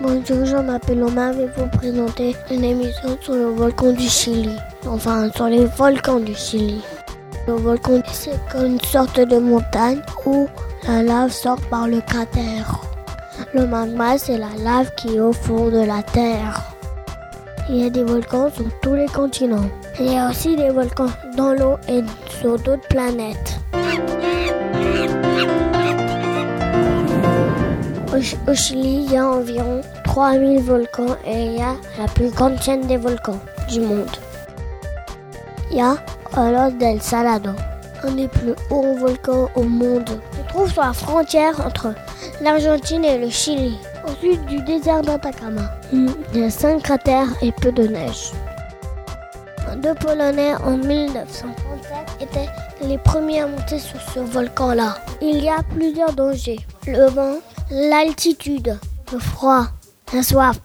Bonjour, je m'appelle Omar et vous présenter une émission sur le volcan du Chili. Enfin, sur les volcans du Chili. Le volcan, c'est comme une sorte de montagne où la lave sort par le cratère. Le magma, c'est la lave qui est au fond de la terre. Il y a des volcans sur tous les continents. Il y a aussi des volcans dans l'eau et sur d'autres planètes. Au, Chili, il y a environ 3000 volcans et il y a la plus grande chaîne des volcans du monde. Il y a Olos del Salado, un des plus hauts volcans au monde. Il se trouve sur la frontière entre l'Argentine et le Chili, au sud du désert d'Atacama. Il y a 5 cratères et peu de neige. Deux Polonais en 1937 étaient les premiers à monter sur ce volcan-là. Il y a plusieurs dangers. Le vent, l'altitude, le froid, la soif.